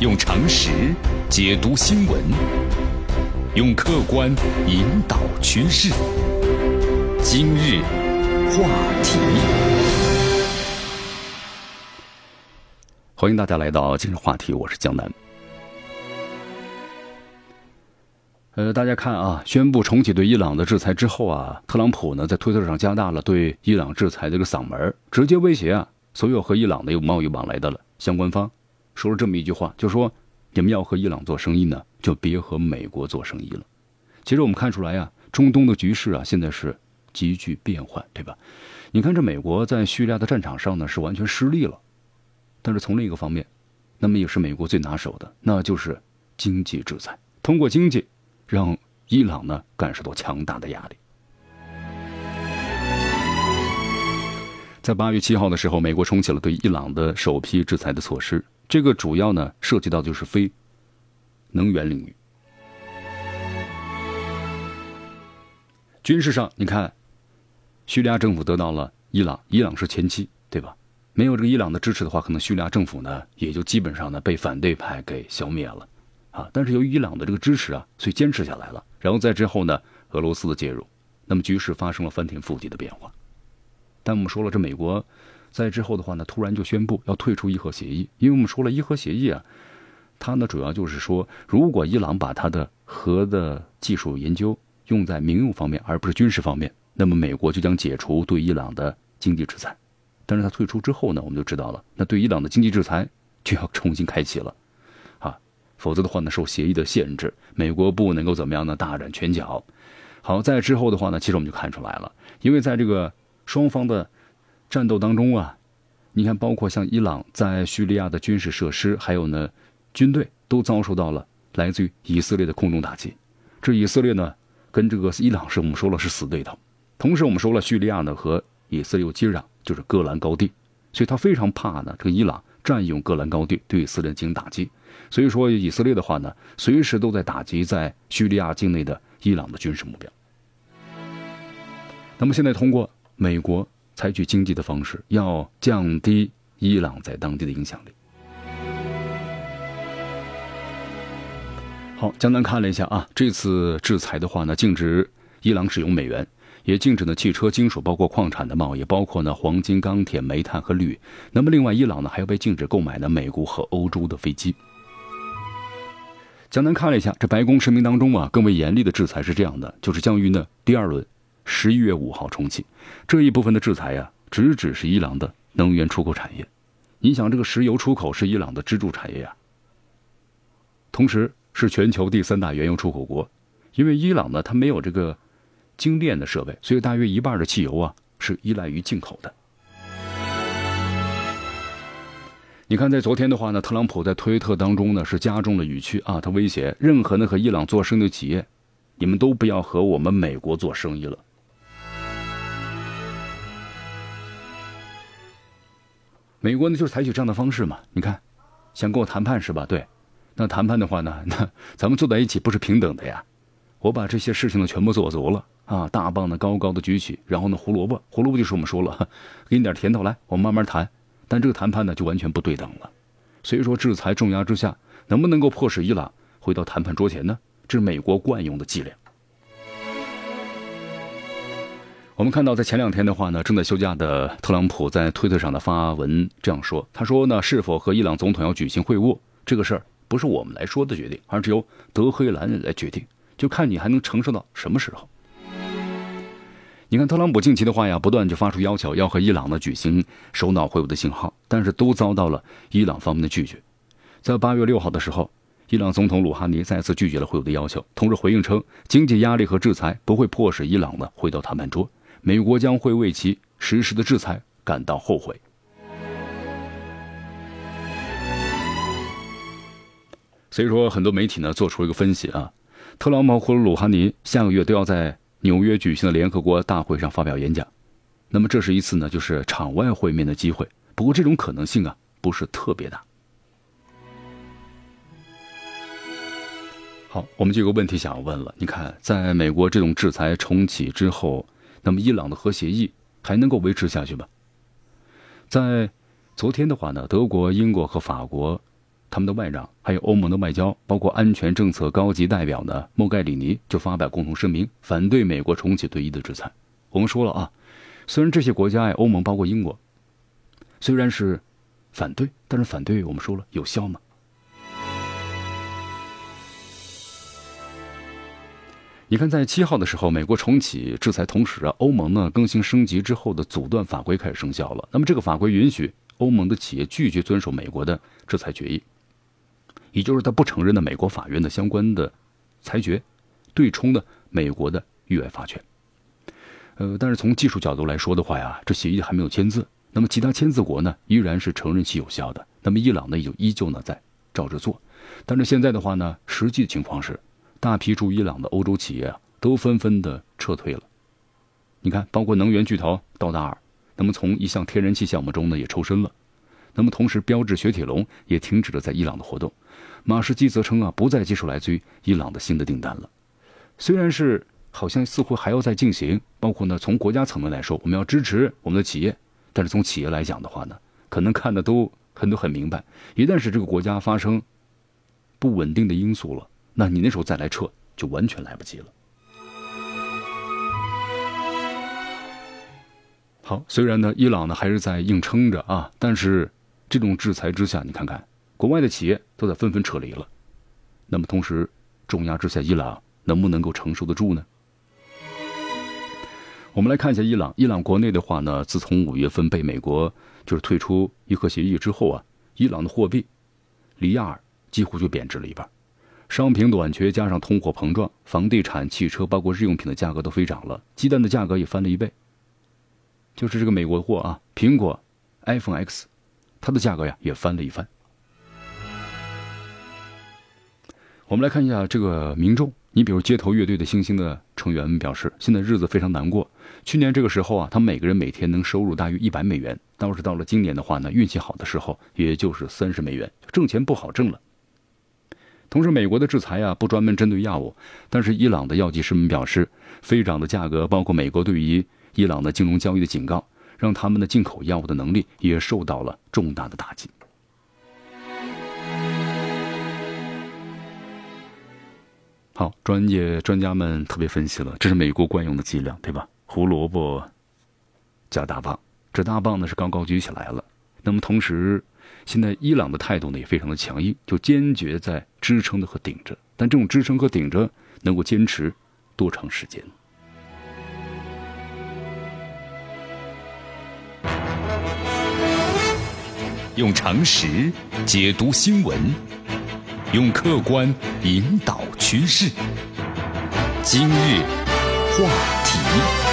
用常识解读新闻，用客观引导趋势。今日话题，欢迎大家来到今日话题，我是江南。呃，大家看啊，宣布重启对伊朗的制裁之后啊，特朗普呢在推特上加大了对伊朗制裁的这个嗓门，直接威胁啊所有和伊朗的有贸易往来的了相关方，说了这么一句话，就说你们要和伊朗做生意呢，就别和美国做生意了。其实我们看出来呀，中东的局势啊，现在是急剧变换，对吧？你看这美国在叙利亚的战场上呢是完全失利了，但是从另一个方面，那么也是美国最拿手的，那就是经济制裁，通过经济。让伊朗呢感受到强大的压力。在八月七号的时候，美国重启了对伊朗的首批制裁的措施。这个主要呢涉及到就是非能源领域。军事上，你看，叙利亚政府得到了伊朗，伊朗是前期，对吧？没有这个伊朗的支持的话，可能叙利亚政府呢也就基本上呢被反对派给消灭了。啊，但是由于伊朗的这个支持啊，所以坚持下来了。然后在之后呢，俄罗斯的介入，那么局势发生了翻天覆地的变化。但我们说了，这美国在之后的话呢，突然就宣布要退出伊核协议，因为我们说了，伊核协议啊，它呢主要就是说，如果伊朗把它的核的技术研究用在民用方面，而不是军事方面，那么美国就将解除对伊朗的经济制裁。但是它退出之后呢，我们就知道了，那对伊朗的经济制裁就要重新开启了。啊否则的话呢，受协议的限制，美国不能够怎么样呢？大展拳脚。好，在之后的话呢，其实我们就看出来了，因为在这个双方的战斗当中啊，你看，包括像伊朗在叙利亚的军事设施，还有呢军队，都遭受到了来自于以色列的空中打击。这以色列呢，跟这个伊朗是我们说了是死对头。同时，我们说了叙利亚呢和以色列又接壤，就是戈兰高地，所以他非常怕呢这个伊朗占用戈兰高地，对以色列进行打击。所以说，以色列的话呢，随时都在打击在叙利亚境内的伊朗的军事目标。那么现在通过美国采取经济的方式，要降低伊朗在当地的影响力。好，江南看了一下啊，这次制裁的话呢，禁止伊朗使用美元，也禁止呢汽车、金属包括矿产的贸易，包括呢黄金、钢铁、煤炭和铝。那么另外，伊朗呢还要被禁止购买呢美国和欧洲的飞机。江南看了一下，这白宫声明当中啊，更为严厉的制裁是这样的，就是将于呢第二轮十一月五号重启这一部分的制裁呀，直指是伊朗的能源出口产业。你想，这个石油出口是伊朗的支柱产业呀，同时是全球第三大原油出口国，因为伊朗呢，它没有这个精炼的设备，所以大约一半的汽油啊是依赖于进口的。你看，在昨天的话呢，特朗普在推特当中呢是加重了语气啊，他威胁任何呢和伊朗做生意的企业，你们都不要和我们美国做生意了。美国呢就是采取这样的方式嘛，你看，想跟我谈判是吧？对，那谈判的话呢，那咱们坐在一起不是平等的呀？我把这些事情呢全部做足了啊，大棒呢高高的举起，然后呢胡萝卜，胡萝卜就是我们说了，给你点甜头来，我们慢慢谈。但这个谈判呢，就完全不对等了。所以说，制裁重压之下，能不能够迫使伊朗回到谈判桌前呢？这是美国惯用的伎俩。我们看到，在前两天的话呢，正在休假的特朗普在推特上的发文这样说：“他说呢，是否和伊朗总统要举行会晤，这个事儿不是我们来说的决定，而是由德黑兰来决定，就看你还能承受到什么时候。”你看特朗普近期的话呀，不断就发出要求，要和伊朗呢举行首脑会晤的信号，但是都遭到了伊朗方面的拒绝。在八月六号的时候，伊朗总统鲁哈尼再次拒绝了会晤的要求，同时回应称，经济压力和制裁不会迫使伊朗呢回到谈判桌，美国将会为其实施的制裁感到后悔。所以说，很多媒体呢做出了一个分析啊，特朗普和鲁哈尼下个月都要在。纽约举行的联合国大会上发表演讲，那么这是一次呢，就是场外会面的机会。不过这种可能性啊，不是特别大。好，我们就有个问题想要问了：你看，在美国这种制裁重启之后，那么伊朗的核协议还能够维持下去吗？在昨天的话呢，德国、英国和法国他们的外长，还有欧盟的外交，包括安全政策高级代表呢莫盖里尼就发表共同声明，反对美国重启对伊的制裁。我们说了啊，虽然这些国家呀，欧盟包括英国，虽然是反对，但是反对我们说了有效吗？你看，在七号的时候，美国重启制裁，同时啊，欧盟呢更新升级之后的阻断法规开始生效了。那么这个法规允许欧盟的企业拒绝遵守美国的制裁决议。也就是他不承认的美国法院的相关的裁决，对冲的美国的域外法权。呃，但是从技术角度来说的话呀，这协议还没有签字，那么其他签字国呢依然是承认其有效的。那么伊朗呢也就依旧呢在照着做。但是现在的话呢，实际情况是，大批驻伊朗的欧洲企业啊都纷纷的撤退了。你看，包括能源巨头道达尔，那么从一项天然气项目中呢也抽身了。那么同时，标致雪铁龙也停止了在伊朗的活动。马士基则称啊，不再接受来自于伊朗的新的订单了。虽然是好像似乎还要再进行，包括呢，从国家层面来说，我们要支持我们的企业，但是从企业来讲的话呢，可能看的都很都很明白，一旦是这个国家发生不稳定的因素了，那你那时候再来撤就完全来不及了。好，虽然呢，伊朗呢还是在硬撑着啊，但是这种制裁之下，你看看。国外的企业都在纷纷撤离了，那么同时重压之下，伊朗能不能够承受得住呢？我们来看一下伊朗。伊朗国内的话呢，自从五月份被美国就是退出伊核协议之后啊，伊朗的货币里亚尔几乎就贬值了一半，商品短缺加上通货膨胀，房地产、汽车包括日用品的价格都飞涨了，鸡蛋的价格也翻了一倍。就是这个美国货啊，苹果 iPhone X，它的价格呀也翻了一番。我们来看一下这个民众，你比如街头乐队的星星的成员们表示，现在日子非常难过。去年这个时候啊，他每个人每天能收入大约一百美元，倒是到了今年的话呢，运气好的时候也就是三十美元，挣钱不好挣了。同时，美国的制裁啊不专门针对药物，但是伊朗的药剂师们表示，飞涨的价格，包括美国对于伊朗的金融交易的警告，让他们的进口药物的能力也受到了重大的打击。好，专业专家们特别分析了，这是美国惯用的伎俩，对吧？胡萝卜加大棒，这大棒呢是高高举起来了。那么同时，现在伊朗的态度呢也非常的强硬，就坚决在支撑的和顶着。但这种支撑和顶着能够坚持多长时间？用常识解读新闻。用客观引导趋势。今日话题。